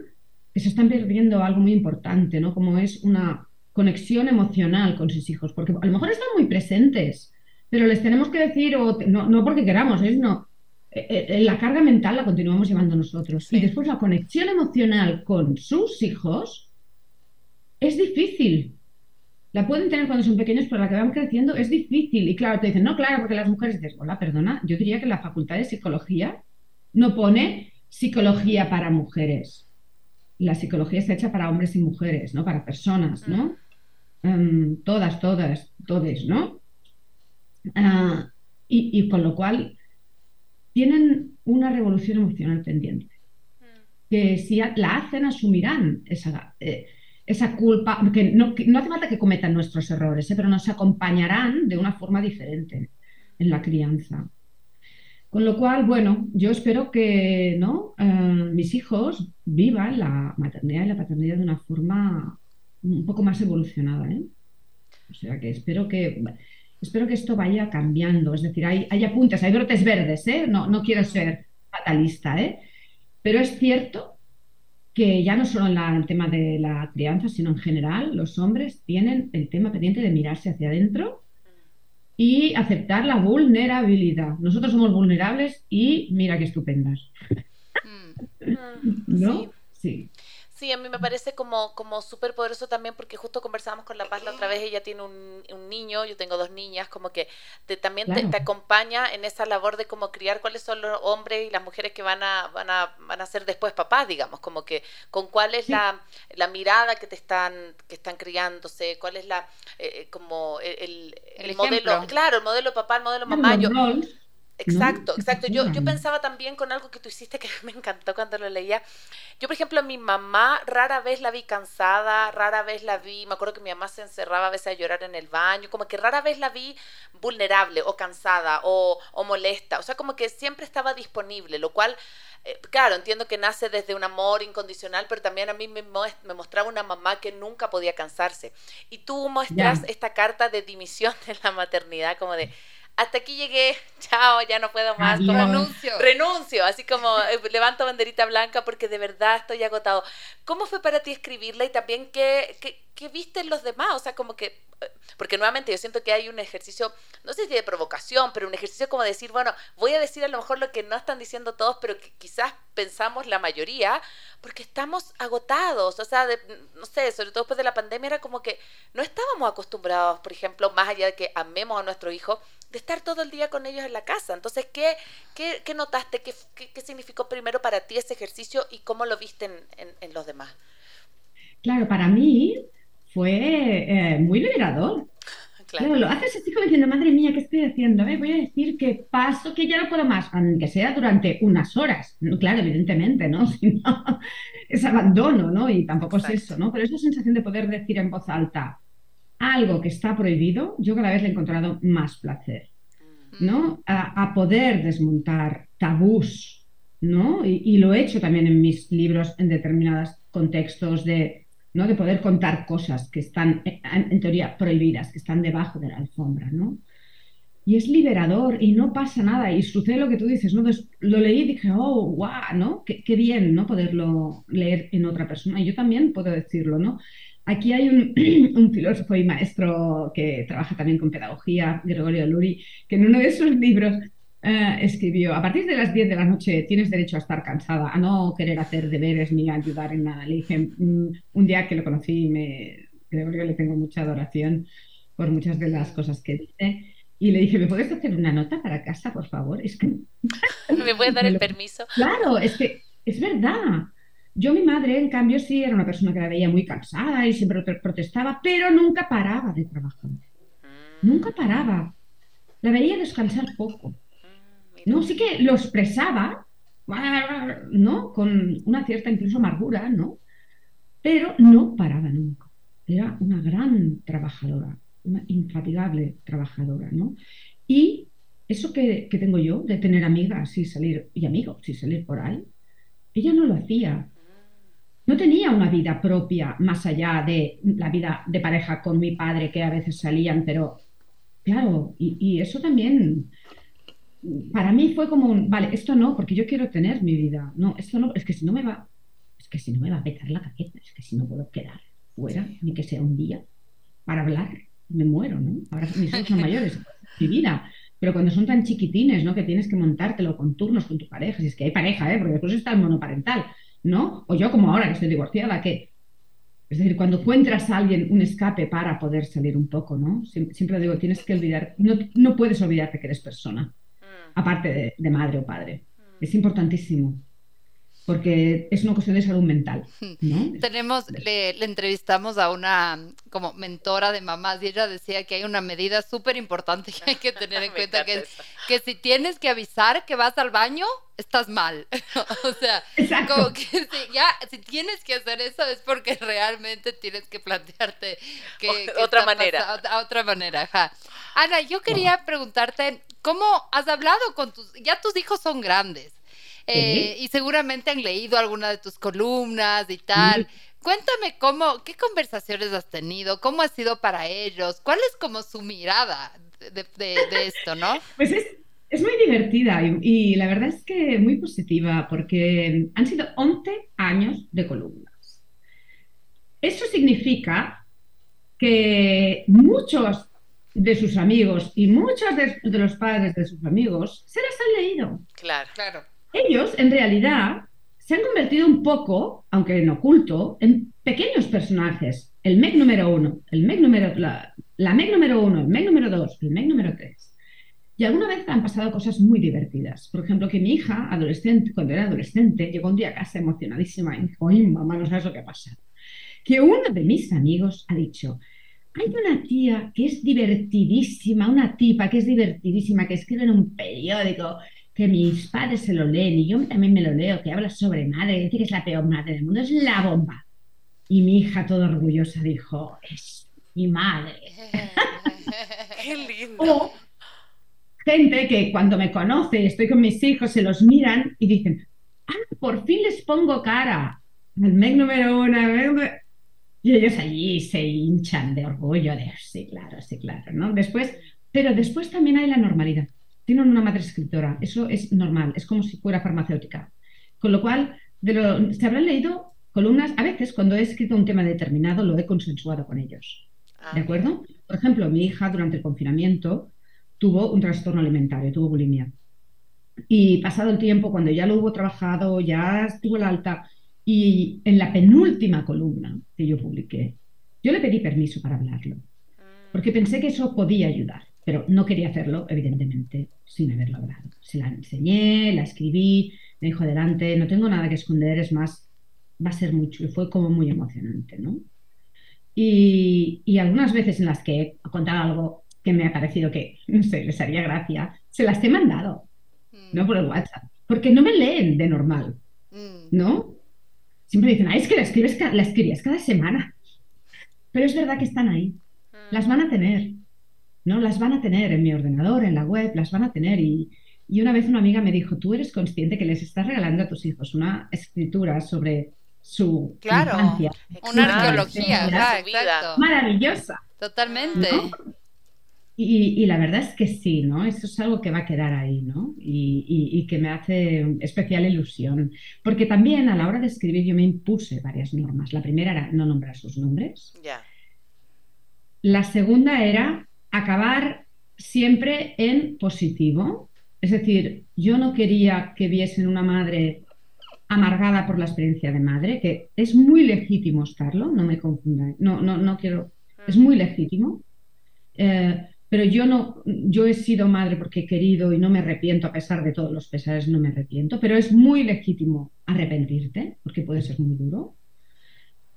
que se están perdiendo algo muy importante, ¿no? Como es una conexión emocional con sus hijos, porque a lo mejor están muy presentes, pero les tenemos que decir, o no, porque queramos, es no. Eh, eh, la carga mental la continuamos llevando nosotros. Y después la conexión emocional con sus hijos es difícil, la pueden tener cuando son pequeños, pero la que van creciendo es difícil. Y claro, te dicen, no, claro, porque las mujeres dices, hola, perdona, yo diría que la facultad de psicología no pone psicología para mujeres. La psicología está hecha para hombres y mujeres, ¿no? Para personas, ¿no? Em, todas, todas, todes, ¿no? Ah, y, con lo cual tienen una revolución emocional pendiente. Que si la hacen, asumirán esa, eh, esa culpa, que no, no, hace falta que cometan nuestros errores, ¿eh? pero nos acompañarán de una forma diferente en la crianza. Con lo cual, bueno, yo espero que ¿no? Eh, mis hijos vivan la maternidad y la paternidad de una forma un poco más evolucionada. ¿eh? O sea que espero que espero que esto vaya cambiando. Es decir, hay, hay apuntes, hay brotes verdes, ¿eh? No, no quiero ser fatalista, ¿eh? Pero es cierto que ya no solo en el tema de la crianza, sino en general, los hombres tienen el tema pendiente de mirarse hacia adentro y aceptar la vulnerabilidad. Nosotros somos vulnerables y mira qué estupendas. Mm. ¿No? Sí. Sí, a mí me parece como, como súper poderoso también porque justo conversábamos con La Paz la otra vez, ella tiene un, un niño, yo tengo dos niñas, como que te, también te, acompaña en esa labor de cómo criar cuáles son los hombres y las mujeres que van a, van a, van a ser después papás, digamos, como que con cuál es la, la, mirada que te están, que están criándose, cuál es la, eh, eh, como el, el, modelo, claro, el modelo papá, el modelo mamá. Yo, Exacto, exacto. Yo, yo pensaba también con algo que tú hiciste que me encantó cuando lo leía. Yo, por ejemplo, a mi mamá rara vez la vi cansada, rara vez la vi, me acuerdo que mi mamá se encerraba a veces a llorar en el baño, como que rara vez la vi vulnerable o cansada o, o molesta, o sea, como que siempre estaba disponible, lo cual, eh, claro, entiendo que nace desde un amor incondicional, pero también a mí me, me mostraba una mamá que nunca podía cansarse. Y tú muestras esta carta de dimisión de la maternidad, como de hasta aquí llegué, chao, ya no puedo más. renuncio. Renuncio, así como eh, levanto banderita blanca porque de verdad estoy agotado. ¿Cómo fue para ti escribirla y también qué, qué, qué viste en los demás? O sea, como que, eh, porque nuevamente yo siento que hay un ejercicio, no sé si de provocación, pero un ejercicio como decir, bueno, voy a decir a lo mejor lo que no están diciendo todos, pero que quizás pensamos la mayoría, porque estamos agotados, o sea, no sé, sobre todo después de la pandemia era como que no estábamos acostumbrados, por ejemplo, más allá de que amemos a nuestro hijo, de estar todo el día con ellos en la casa. Entonces, ¿qué, qué, qué notaste? ¿Qué, ¿Qué, significó primero para ti ese ejercicio y cómo lo viste en, en, los demás? Claro, para mí fue eh, muy liberador. Claro. lo haces así como diciendo, madre mía, ¿qué estoy haciendo? voy a decir que paso, que ya no puedo más, aunque sea durante unas horas. Claro, evidentemente, ¿no? Si no, es abandono, ¿no? Y tampoco es eso, ¿no? Pero esa sensación de poder decir en voz alta, algo que está prohibido, yo cada vez le he encontrado más placer, ¿no? A, poder desmontar tabús, ¿no? Y, lo he hecho también en mis libros en determinados contextos de, ¿no? De poder contar cosas que están, en, teoría, prohibidas, que están debajo de la alfombra, ¿no? Y es liberador y no pasa nada. Y sucede lo que tú dices, ¿no? lo leí y dije, oh, guau, ¿no? Qué, qué, bien, ¿no? Poderlo leer en otra persona. Y yo también puedo decirlo, ¿no? Aquí hay un, filósofo y maestro que trabaja también con pedagogía, Gregorio Luri, que en uno de sus libros eh, escribió, a partir de las 10 de la noche tienes derecho a estar cansada, a no querer hacer deberes ni ayudar en nada. Le dije, mm, un día que lo conocí, me, Gregorio le tengo mucha adoración por muchas de las cosas que dice. Y le dije, ¿me puedes hacer una nota para casa, por favor? Es que... ¿Me puedes dar el permiso? Claro, es que es verdad. Yo, mi madre, en cambio, sí era una persona que la veía muy cansada y siempre protestaba, pero nunca paraba de trabajar. Mm. Nunca paraba. La veía descansar poco. Mm, no, sí que lo expresaba, ¿no? Con una cierta incluso amargura, ¿no? Pero no paraba nunca. Era una gran trabajadora, una infatigable trabajadora, ¿no? Y eso que, que tengo yo, de tener amigas y salir, y amigos y salir por ahí, ella no lo hacía no tenía una vida propia más allá de la vida de pareja con mi padre que a veces salían, pero claro, y, eso también para mí fue como un, vale, esto no, porque yo quiero tener mi vida, no, esto no, es que si no me va, es que si no me va a petar la cabeza, es que si no puedo quedar fuera, ni que sea un día, para hablar, me muero, ¿no? Ahora mis hijos son mayores, mi vida, pero cuando son tan chiquitines, ¿no? Que tienes que montártelo con turnos con tu pareja, si es que hay pareja, ¿eh? Porque después está el monoparental, ¿no? O yo como ahora que estoy divorciada, que... Es decir, cuando encuentras a alguien un escape para poder salir un poco, ¿no? Siempre, digo, tienes que olvidar, no, no, puedes olvidarte que eres persona, mm. aparte de, madre o padre. Mm. Es importantísimo porque es una cuestión de salud mental. ¿no? Tenemos, le, entrevistamos a una como mentora de mamás y ella decía que hay una medida súper importante que hay que tener en cuenta, que, que si tienes que avisar que vas al baño, estás mal. o sea, como que si, ya, si tienes que hacer eso es porque realmente tienes que plantearte que... otra manera. A, otra manera, Ana, yo quería preguntarte ¿cómo has hablado con tus, ya tus hijos son grandes? Eh, y seguramente han leído alguna de tus columnas y tal. Cuéntame cómo, qué conversaciones has tenido, cómo ha sido para ellos, cuál es como su mirada de, esto, ¿no? Pues es, muy divertida y, la verdad es que muy positiva porque han sido 11 años de columnas. Eso significa que muchos de sus amigos y muchos de, de los padres de sus amigos se las han leído. Claro, claro. Ellos, en realidad, se han convertido un poco, aunque en oculto, en pequeños personajes. El MEC número uno, el MEC número, la, MEC número uno, el MEC número dos, el MEC número tres. Y alguna vez han pasado cosas muy divertidas. Por ejemplo, que mi hija, adolescente, cuando era adolescente, llegó un día a casa emocionadísima y dijo, ¡ay, mamá, no sabes lo que pasa! Que uno de mis amigos ha dicho, hay una tía que es divertidísima, una tipa que es divertidísima, que escribe en un periódico que mis padres se lo leen y yo también me lo leo, que habla sobre madre, dice que es la peor madre del mundo, es la bomba. Y mi hija, toda orgullosa, dijo, es mi madre. Qué lindo. O gente que cuando me conoce, estoy con mis hijos, se los miran y dicen, ah, por fin les pongo cara al MEC número uno. Y ellos allí se hinchan de orgullo de, sí, claro, sí, claro, ¿no? Después, pero después también hay la normalidad tienen una madre escritora. Eso es normal, es como si fuera farmacéutica. Con lo cual, se habrán leído columnas, a veces cuando he escrito un tema determinado lo he consensuado con ellos. ¿De ah. acuerdo? Por ejemplo, mi hija durante el confinamiento tuvo un trastorno alimentario, tuvo bulimia. Y pasado el tiempo, cuando ya lo hubo trabajado, ya estuvo la alta, y en la penúltima columna que yo publiqué, yo le pedí permiso para hablarlo, mm. porque pensé que eso podía ayudar pero no quería hacerlo, evidentemente, sin haberlo hablado. Se la enseñé, la escribí, me dijo adelante, no tengo nada que esconder, es más, va a ser mucho. Y fue como muy emocionante, ¿no? Y, y, algunas veces en las que he contado algo que me ha parecido que, no sé, les haría gracia, se las he mandado, ¿no? Mm. Por el WhatsApp, porque no me leen de normal, mm. ¿no? Siempre dicen, es que la, escribes, la escribías cada semana. Pero es verdad que están ahí, las van a tener. ¿No? Las van a tener en mi ordenador, en la web, las van a tener. Y, una vez una amiga me dijo, tú eres consciente que les estás regalando a tus hijos una escritura sobre su infancia. Una arqueología, Maravillosa. Totalmente. Y, la verdad es que sí, ¿no? Eso es algo que va a quedar ahí, ¿no? Y, que me hace especial ilusión. Porque también a la hora de escribir yo me impuse varias normas. La primera era no nombrar sus nombres. La segunda era acabar siempre en positivo. Es decir, yo no quería que viesen una madre amargada por la experiencia de madre, que es muy legítimo estarlo, no me confundan, no, no, no quiero, es muy legítimo. Eh, pero yo no, yo he sido madre porque he querido y no me arrepiento, a pesar de todos los pesares, no me arrepiento, pero es muy legítimo arrepentirte, porque puede ser muy duro.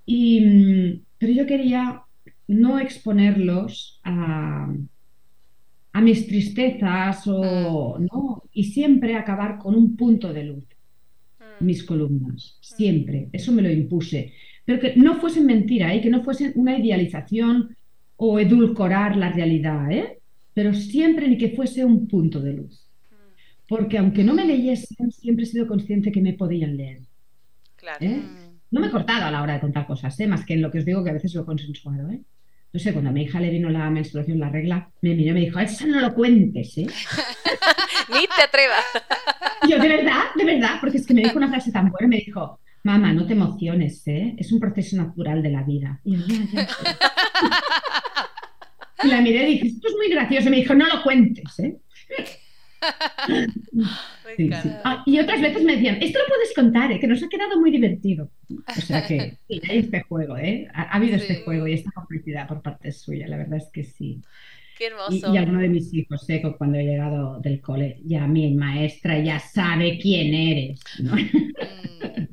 Y, mm, pero yo quería no exponerlos a, mis tristezas o, mm. ¿no? y siempre acabar con un punto de luz mm. mis columnas, siempre, eso me lo impuse, pero que no fuesen mentira, ¿eh? que no fuesen una idealización o edulcorar la realidad, ¿eh? pero siempre ni que fuese un punto de luz. Mm. Porque aunque no me leyesen, siempre he sido consciente que me podían leer. Claro. ¿eh? No me he cortado a la hora de contar cosas, ¿eh? más que en lo que os digo que a veces lo he consensuado. ¿eh? No sé, cuando a mi hija le vino la menstruación, la regla, me miró y me dijo, eso no lo cuentes, ¿eh? Ni te atrevas. yo, de verdad, de verdad, porque es que me dijo una frase tan buena, me dijo, mamá, no te emociones, ¿eh? Es un proceso natural de la vida. Y yo, ya, Y la miré y dije, esto es muy gracioso. Y me dijo, no lo cuentes, ¿eh? Ah, y otras veces me decían, esto lo puedes contar, ¿eh? que nos ha quedado muy divertido. O sea que sí, hay este juego, ¿eh? ha, habido este juego y esta complicidad por parte suya, la verdad es que sí. Qué hermoso. Y, alguno de mis hijos, ¿eh? cuando he llegado del cole, ya mi maestra ya sabe quién eres. Mm.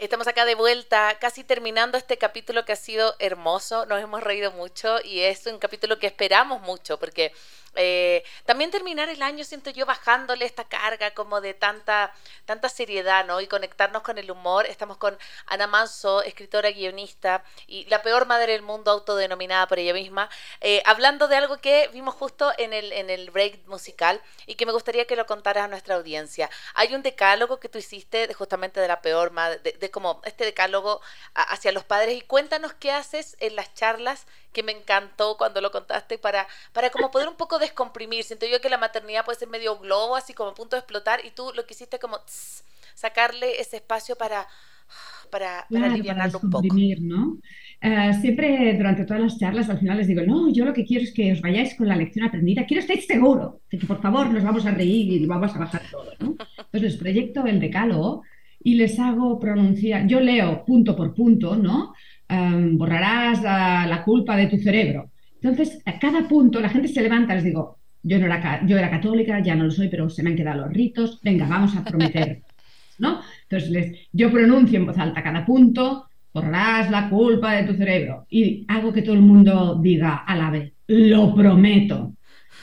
Estamos acá de vuelta, casi terminando este capítulo que ha sido hermoso, nos hemos reído mucho y es un capítulo que esperamos mucho porque Eh, también terminar el año, siento yo, bajándole esta carga como de tanta, tanta seriedad, ¿no? Y conectarnos con el humor. Estamos con Ana Manso, escritora, guionista y la peor madre del mundo, autodenominada por ella misma, eh, hablando de algo que vimos justo en el, en el break musical y que me gustaría que lo contaras a nuestra audiencia. Hay un decálogo que tú hiciste justamente de la peor madre, de, de como este decálogo hacia los padres y cuéntanos qué haces en las charlas que me encantó cuando lo contaste para, para como poder un poco descomprimir. Siento yo que la maternidad puede ser medio globo, así como a punto de explotar, y tú lo quisiste como sacarle ese espacio para, para, para un poco. ¿no? Uh, siempre durante todas las charlas al final les digo, no, yo lo que quiero es que os vayáis con la lección aprendida, quiero estar seguro de que por favor nos vamos a reír y vamos a bajar todo, ¿no? Entonces les proyecto el decálogo y les hago pronunciar, yo leo punto por punto, ¿no? Em, borrarás la, culpa de tu cerebro. Entonces, a cada punto la gente se levanta, les digo, yo, no era, yo era católica, ya no lo soy, pero se me han quedado los ritos, venga, vamos a prometer. ¿no? Entonces, les, yo pronuncio en voz alta cada punto, borrarás la culpa de tu cerebro y hago que todo el mundo diga a la vez, lo prometo.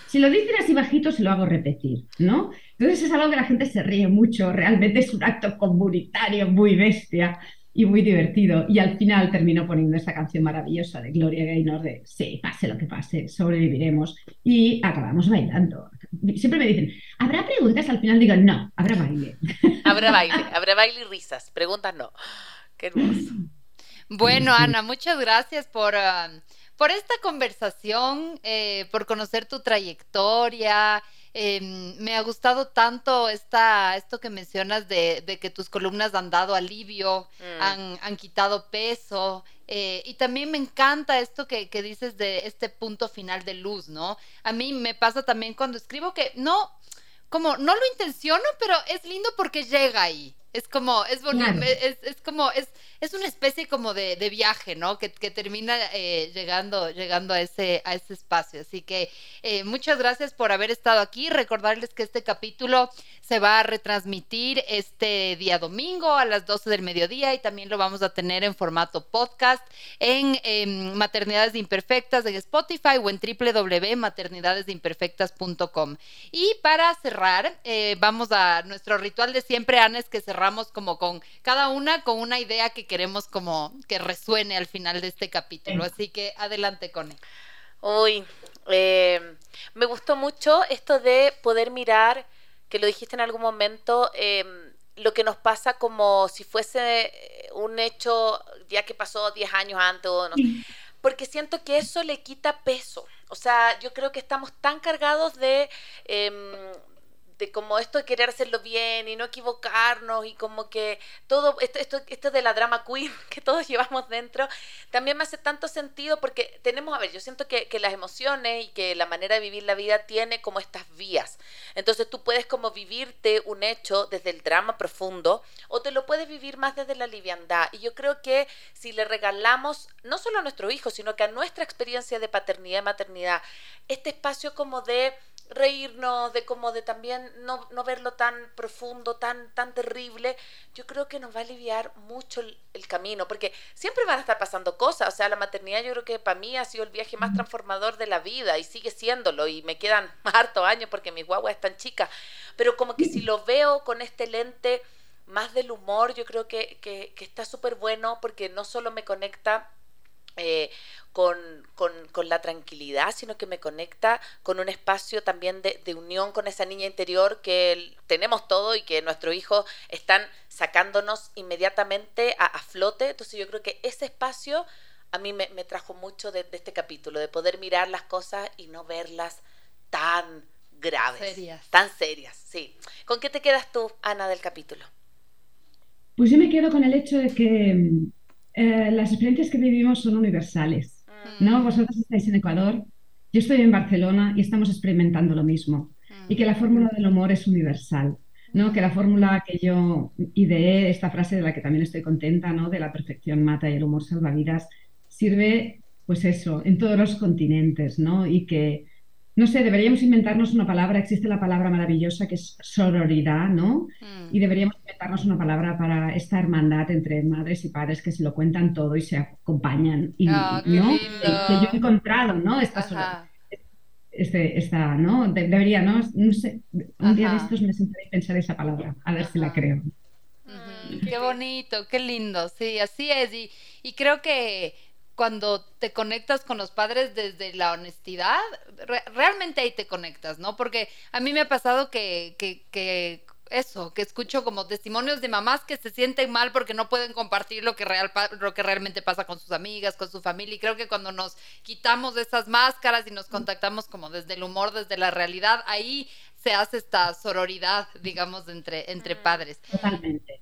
Si lo dicen así bajito, se lo hago repetir, ¿no? Entonces es algo que la gente se ríe mucho, realmente es un acto comunitario muy bestia y muy divertido. Y al final terminó poniendo esta canción maravillosa de Gloria Gaynor de Sí, pase lo que pase, sobreviviremos. Y acabamos bailando. Siempre me dicen, ¿habrá preguntas? Al final digo, no, habrá baile. Habrá baile, habrá baile y risas. Preguntas no. Qué hermoso. Bueno, Ana, muchas gracias por... Ah, por esta conversación, eh, por conocer tu trayectoria, Em, me ha gustado tanto esta, esto que mencionas de, que tus columnas han dado alivio, mm. han, quitado peso. Eh, y también me encanta esto que, que, dices de este punto final de luz, ¿no? A mí me pasa también cuando escribo que no, como no lo intenciono, pero es lindo porque llega ahí. Es como, es bonito, es, es, como, es, es una especie como de, de viaje, ¿no? Que, que termina eh, llegando, llegando a ese, a ese espacio. Así que eh, muchas gracias por haber estado aquí. Recordarles que este capítulo se va a retransmitir este día domingo a las 12 del mediodía y también lo vamos a tener en formato podcast en em, Maternidades Imperfectas en Spotify o en www.maternidadesimperfectas.com. Y para cerrar, eh, vamos a nuestro ritual de siempre, Ana, es que cerramos como con cada una con una idea que queremos como que resuene al final de este capítulo. Así que adelante, con él. Uy, eh, me gustó mucho esto de poder mirar, que lo dijiste en algún momento, em, lo que nos pasa como si fuese un hecho ya que pasó 10 años antes o no porque siento que eso le quita peso. O sea, yo creo que estamos tan cargados de, em, de como esto de querer hacerlo bien y no equivocarnos y como que todo esto, esto, esto de la drama queen que todos llevamos dentro, también me hace tanto sentido porque tenemos, a ver, yo siento que, que las emociones y que la manera de vivir la vida tiene como estas vías. Entonces tú puedes como vivirte un hecho desde el drama profundo o te lo puedes vivir más desde la liviandad. Y yo creo que si le regalamos, no solo a nuestro hijo, sino que a nuestra experiencia de paternidad y maternidad, este espacio como de reírnos, de como de también no, no, verlo tan profundo, tan, tan terrible, yo creo que nos va a aliviar mucho el, camino, porque siempre van a estar pasando cosas, o sea, la maternidad yo creo que para mí ha sido el viaje más transformador de la vida y sigue siéndolo y me quedan harto años porque mi guagua es tan chica, pero como que si lo veo con este lente más del humor, yo creo que, que, que está súper bueno porque no solo me conecta eh, con, con, la tranquilidad, sino que me conecta con un espacio también de, unión con esa niña interior que tenemos todo y que nuestros hijos están sacándonos inmediatamente a, flote. Entonces yo creo que ese espacio a mí me, trajo mucho de, este capítulo, de poder mirar las cosas y no verlas tan graves, tan serias, sí. ¿Con qué te quedas tú, Ana, del capítulo? Pues yo me quedo con el hecho de que eh, las experiencias que vivimos son universales. ¿no? Mm. Vosotros estáis en Ecuador, yo estoy en Barcelona y estamos experimentando lo mismo. Y que la mm. fórmula del humor es universal. ¿no? Que la fórmula que yo ideé, esta frase de la que también estoy contenta, ¿no? de la perfección mata y el humor salva vidas, sirve, pues eso, en todos los continentes, ¿no? Y que no sé, deberíamos inventarnos una palabra, existe la palabra maravillosa que es sororidad, ¿no? Mm. Y deberíamos inventarnos una palabra para esta hermandad entre madres y padres que se lo cuentan todo y se acompañan. Y, ah, ¿no? Que, yo he encontrado, ¿no? Esta este, esta, ¿no? debería, ¿no? No sé, un día de estos me sentaré a pensar esa palabra, a ver si la creo. qué bonito, qué lindo, sí, así es. Y, y creo que cuando te conectas con los padres desde la honestidad, realmente ahí te conectas, ¿no? Porque a mí me ha pasado que, que, que eso, que escucho como testimonios de mamás que se sienten mal porque no pueden compartir lo que, real, lo que realmente pasa con sus amigas, con su familia. Y creo que cuando nos quitamos de esas máscaras y nos contactamos como desde el humor, desde la realidad, ahí se hace esta sororidad, digamos, entre, entre padres. Totalmente.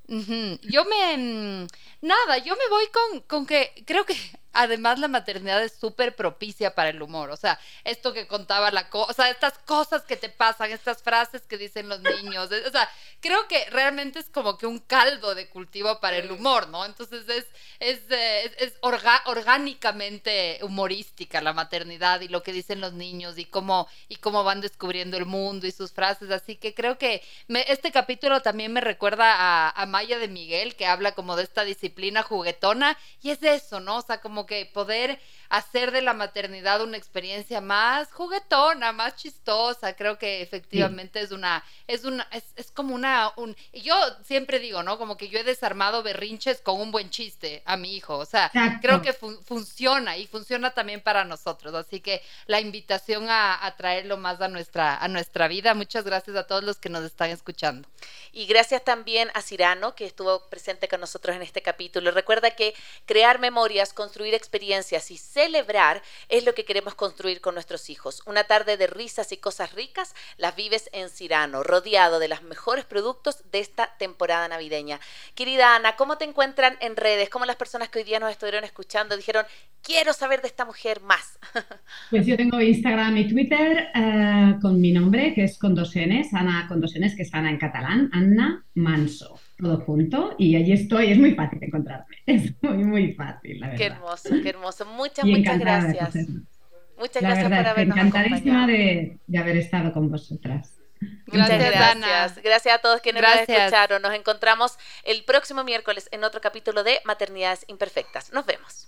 Yo me... Mm, nada, yo me voy con, con que creo que además la maternidad es súper propicia para el humor. O sea, esto que contaba la cosa, o sea, estas cosas que te pasan, estas frases que dicen los niños. O sea, creo que realmente es como que un caldo de cultivo para el humor, ¿no? Entonces es, es, eh, es, orgánicamente humorística la maternidad y lo que dicen los niños y cómo, y cómo van descubriendo el mundo y sus frases. Así que creo que este capítulo también me recuerda a, a Maya de Miguel, que habla como de esta disciplina juguetona y es eso, ¿no? O sea, como que poder hacer de la maternidad una experiencia más juguetona, más chistosa. Creo que efectivamente es una, es una, es, como una, un, yo siempre digo, ¿no? Como que yo he desarmado berrinches con un buen chiste a mi hijo. O sea, creo que funciona y funciona también para nosotros. Así que la invitación a, a, traerlo más a nuestra, a nuestra vida. Muchas gracias a todos los que nos están escuchando. Y gracias también a Cirano, que estuvo presente con nosotros en este capítulo. Recuerda que crear memorias, construir experiencias y celebrar es lo que queremos construir con nuestros hijos. Una tarde de risas y cosas ricas las vives en Cirano, rodeado de los mejores productos de esta temporada navideña. Querida Ana, ¿cómo te encuentran en redes? ¿Cómo las personas que hoy día nos estuvieron escuchando dijeron, quiero saber de esta mujer más? Pues yo tengo Instagram y Twitter eh, con mi nombre, que es con dos Ana con dos que es Ana en catalán, Anna Manso todo junto y allí estoy. Es muy fácil encontrarme. Es muy, muy fácil, la verdad. Qué hermoso, qué hermoso. Muchas, muchas gracias. Muchas la gracias verdad, por habernos encantadísima de, de, haber estado con vosotras. Muchas gracias. Gracias a todos quienes nos escucharon. Nos encontramos el próximo miércoles en otro capítulo de Maternidades Imperfectas. Nos vemos.